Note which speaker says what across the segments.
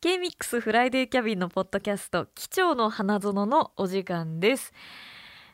Speaker 1: K-MIX フライデーキャビンのポッドキャスト「機長の花園」のお時間です。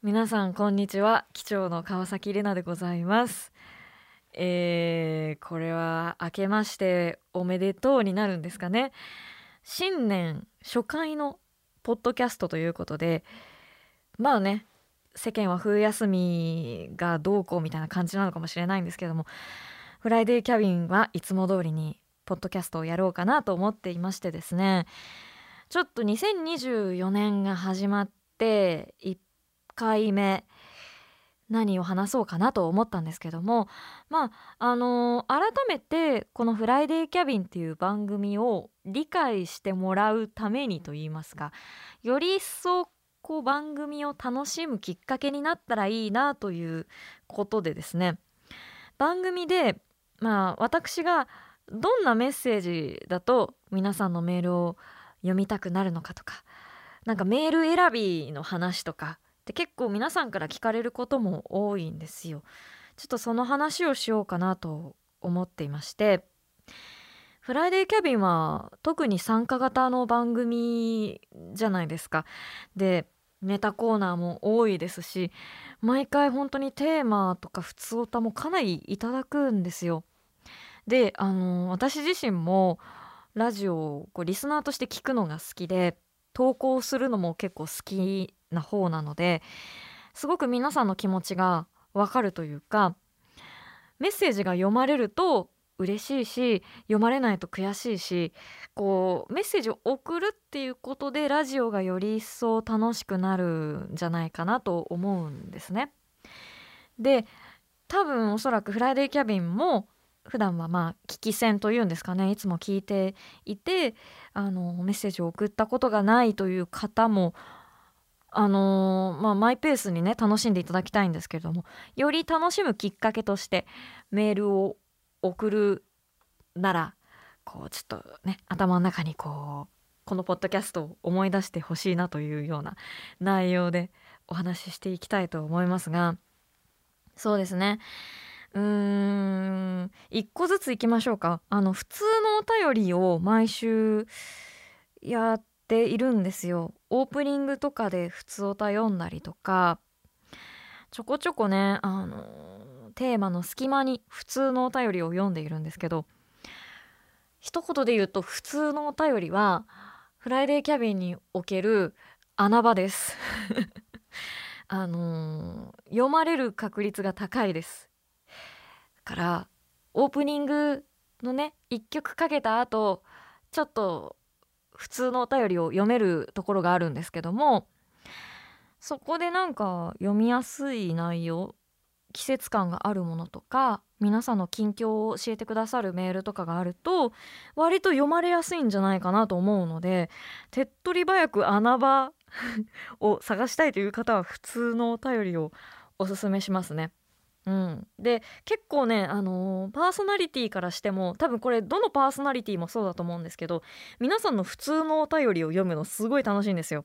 Speaker 1: 皆さんこんにちは。機長の川崎玲奈でございます。えー、これは明けましておめでとうになるんですかね。新年初回のポッドキャストということでまあね世間は冬休みがどうこうみたいな感じなのかもしれないんですけどもフライデーキャビンはいつも通りにポッドキャストをやろうかなと思っていましてですね。ちょっと2024年が始まって1回目何を話そうかなと思ったんですけどもまああのー、改めてこの「フライデーキャビン」っていう番組を理解してもらうためにといいますかより一層こう番組を楽しむきっかけになったらいいなということでですね。番組でまあ私がどんなメッセージだと皆さんのメールを読みたくなるのかとかなんかメール選びの話とかって結構皆さんから聞かれることも多いんですよ。ちょっとその話をしようかなと思っていましてフライデーキャビンは特に参加型の番組じゃないですか。でネタコーナーも多いですし毎回本当にテーマとか普通歌もかなりいただくんですよ。であの私自身もラジオをこうリスナーとして聞くのが好きで投稿するのも結構好きな方なのですごく皆さんの気持ちがわかるというかメッセージが読まれると嬉しいし読まれないと悔しいしこうメッセージを送るっていうことでラジオがより一層楽しくなるんじゃないかなと思うんですね。で多分おそらくフライデーキャビンも普段はまあ聞き戦というんですかねいつも聞いていてあのメッセージを送ったことがないという方もあのー、まあ、マイペースにね楽しんでいただきたいんですけれどもより楽しむきっかけとしてメールを送るならこうちょっとね頭の中にこうこのポッドキャストを思い出してほしいなというような内容でお話ししていきたいと思いますがそうですね。うーん。一個ずついきましょうか。あの普通のお便りを毎週やっているんですよ。オープニングとかで普通おた読んだりとか。ちょこちょこねあのテーマの隙間に普通のお便りを読んでいるんですけど。一言で言うと普通のお便りはフライデーキャビンにおける穴場です。あの、読まれる確率が高いです。からオープニングのね1曲かけた後ちょっと普通のお便りを読めるところがあるんですけどもそこでなんか読みやすい内容季節感があるものとか皆さんの近況を教えてくださるメールとかがあると割と読まれやすいんじゃないかなと思うので手っ取り早く穴場を探したいという方は普通のお便りをおすすめしますね。うん、で結構ね、あのー、パーソナリティからしても多分これどのパーソナリティもそうだと思うんですけど皆さんの普通のお便りを読むのすごい楽しいんですよ。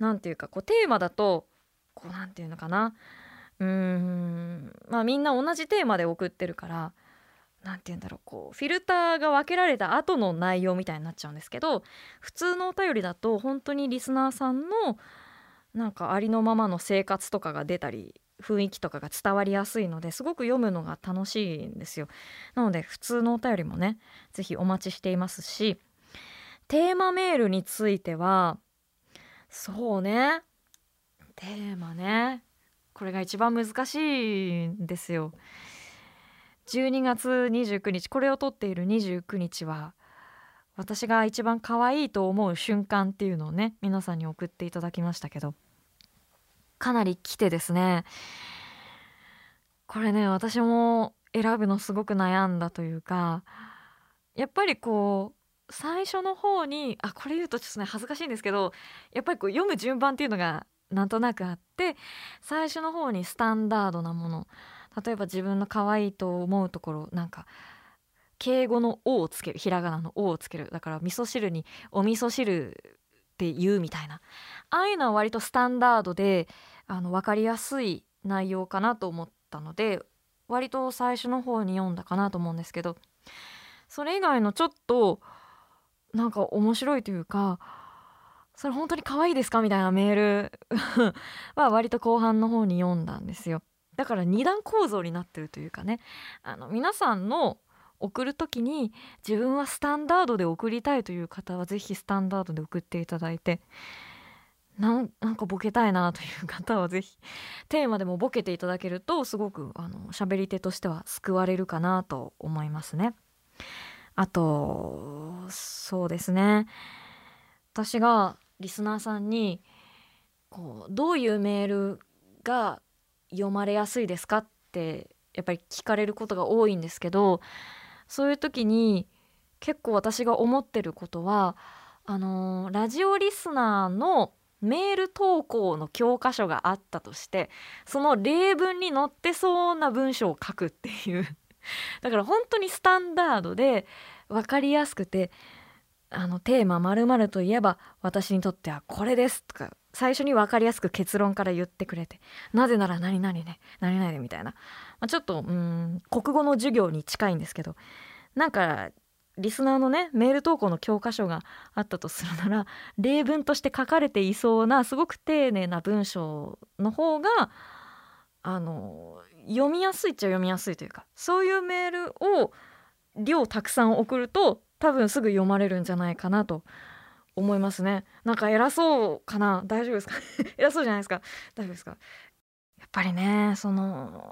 Speaker 1: なんていうかこうテーマだとこうなんていうのかな。うーん。まあみんな同じテーマで送ってるから何て言うんだろうこうフィルターが分けられた後の内容みたいになっちゃうんですけど普通のお便りだと本当にリスナーさんのなんかありのままの生活とかが出たり雰囲気とかが伝わりやすいのですごく読むのが楽しいんですよ。なので普通のお便りもね是非お待ちしていますしテーマメールについてはそうねテーマねこれが一番難しいんですよ。12月29日これを撮っている29日は私が一番可愛いと思う瞬間っていうのをね皆さんに送っていただきましたけど。かなり来てですね。これね私も選ぶのすごく悩んだというかやっぱりこう最初の方にあこれ言うとちょっとね恥ずかしいんですけどやっぱりこう読む順番っていうのがなんとなくあって最初の方にスタンダードなもの例えば自分の可愛いと思うところなんか敬語の「お」をつけるひらがなの「お」をつけるだから味噌汁に「お味噌汁」って言うみたいな。ああいうのは割とスタンダードであの分かりやすい内容かなと思ったので割と最初の方に読んだかなと思うんですけどそれ以外のちょっとなんか面白いというかそれ本当に可愛いですかみたいなメール は割と後半の方に読んだんですよ。だから二段構造になってるというかね。あの皆さんの送る時に自分はスタンダードで送りたいという方は是非スタンダードで送っていただいてなんかボケたいなという方は是非テーマでもボケていただけるとすごくあの喋り手としては救われるかなと思いますね。あとそうですね私がリスナーさんにこうどういうメールが読まれやすいですかってやっぱり聞かれることが多いんですけどそういう時に結構私が思ってることはあのー、ラジオリスナーのメール投稿の教科書があったとしてその例文に載ってそうな文章を書くっていう。だから本当にスタンダードで分かりやすくてあのテーマ〇〇といえば私にとってはこれですとか最初に分かりやすく結論から言ってくれてなぜなら何々ね何々でみたいな、まあ、ちょっとうん国語の授業に近いんですけどなんかリスナーのねメール投稿の教科書があったとするなら例文として書かれていそうなすごく丁寧な文章の方があの読みやすいっちゃ読みやすいというかそういうメールを量たくさん送ると多分すぐ読まれるんじゃないかなと思いますね。なんか偉そうかな？大丈夫ですか？偉そうじゃないですか？大丈夫ですか？やっぱりねその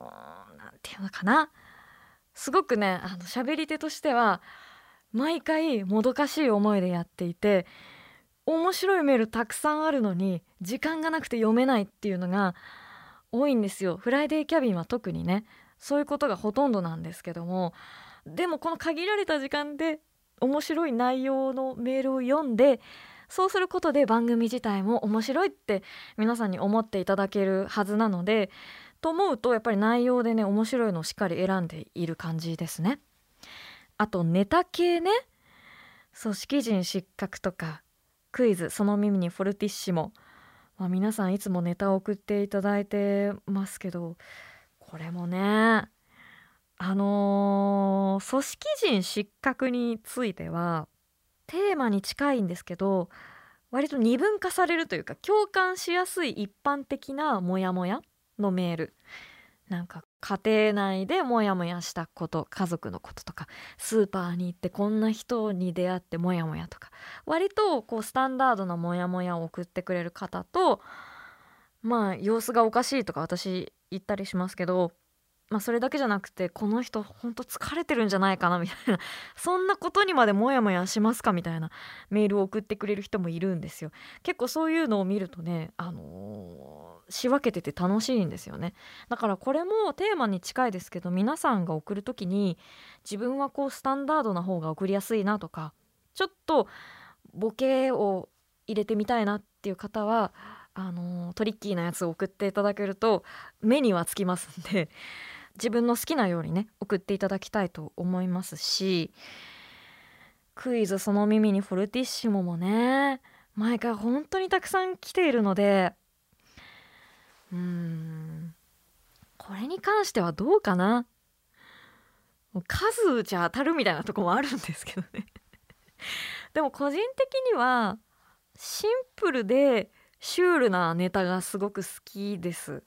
Speaker 1: 何て言うのかな？すごくねあの喋り手としては毎回もどかしい思いでやっていて面白いメールたくさんあるのに時間がなくて読めないっていうのが多いんですよ。フライデーキャビンは特にねそういうことがほとんどなんですけどもでもこの限られた時間で面白い内容のメールを読んでそうすることで番組自体も面白いって皆さんに思っていただけるはずなのでと思うとやっぱり内容でね面白いのをしっかり選んでいる感じですね。あとネタ系ね。組織人失格とかクイズその耳にフォルティッシモ、まあ、皆さんいつもネタを送っていただいてますけどこれもねあのー、組織人失格についてはテーマに近いんですけど割と二分化されるというか共感しやすい一般的なモヤモヤ。のメール。なんか家庭内でモヤモヤしたこと家族のこととかスーパーに行ってこんな人に出会ってモヤモヤとか割とこうスタンダードなモヤモヤを送ってくれる方とまあ様子がおかしいとか私言ったりしますけどまあ、それだけじゃなくてこの人ほんと疲れてるんじゃないかなみたいなそんなことにまでモヤモヤしますかみたいなメールを送ってくれる人もいるんですよ。結構そういうのを見るとねあのー、仕分けてて楽しいんですよね。だからこれもテーマに近いですけど皆さんが送る時に自分はこうスタンダードな方が送りやすいなとかちょっとボケを入れてみたいなっていう方はあの、トリッキーなやつを送っていただけると目にはつきますんで自分の好きなようにね送っていただきたいと思いますしクイズその耳にフォルティッシモもね毎回本当にたくさん来ているのでうん。これに関してはどうかな？数じゃ当たるみたいなとこもあるんですけどね。でも個人的にはシンプルでシュールなネタがすごく好きです。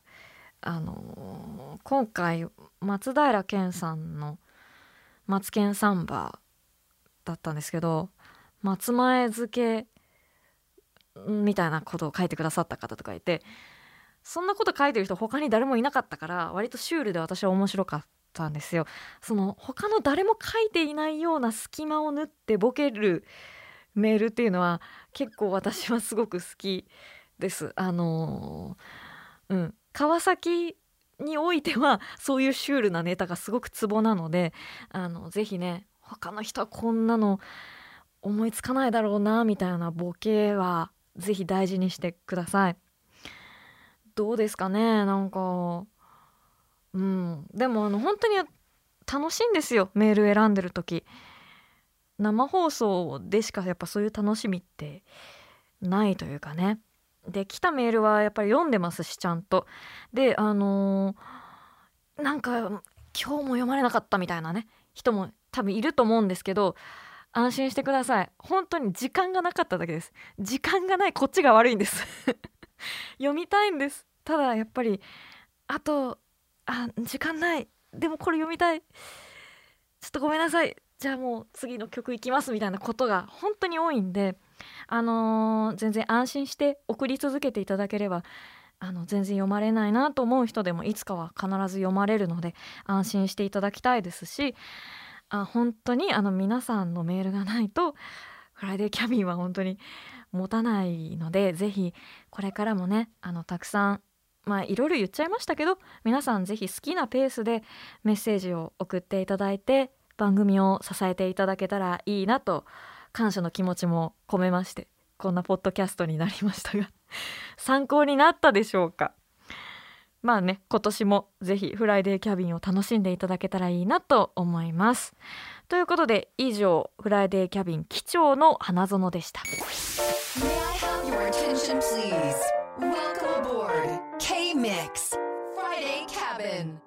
Speaker 1: あの今回松平健さんの「マツケンサンバ」だったんですけど松前漬けみたいなことを書いてくださった方とかいてそんなこと書いてる人他に誰もいなかったから割とシュールで私は面白かったんですよ。その他の誰も書いていないような隙間を縫ってボケるメールっていうのは結構私はすごく好きです。あのー、うん川崎においてはそういうシュールなネタがすごくツボなのであのぜひね他の人はこんなの思いつかないだろうなみたいなボケはぜひ大事にしてください。どうですかね？なんか。うん。でもあの本当に楽しいんですよ。メール選んでる時。生放送でしかやっぱそういう楽しみってないというかね。で来たメールはやっぱり読んでますしちゃんと。であのー、なんか今日も読まれなかったみたいなね。人も多分いると思うんですけど安心してください。本当に時間がなかっただけです。時間がないこっちが悪いんです。読みたいんです。ただやっぱりあとあ時間ない。でもこれ読みたい。ちょっとごめんなさい。じゃあもう次の曲いきますみたいなことが本当に多いんであのー、全然安心して送り続けていただければあの全然読まれないなと思う人でもいつかは必ず読まれるので安心していただきたいですしあ本当にあの皆さんのメールがないとフライデーキャビンは本当に持たないのでぜひこれからもねあのたくさんまあいろいろ言っちゃいましたけど皆さんぜひ好きなペースでメッセージを送っていただいて番組を支えていただけたらいいなと感謝の気持ちも込めましてこんなポッドキャストになりましたが 参考になったでしょうか？まあね今年もぜひフライデーキャビンを楽しんでいただけたらいいなと思います。ということで以上フライデーキャビン機長の花園でした。K Mix Friday Cabin.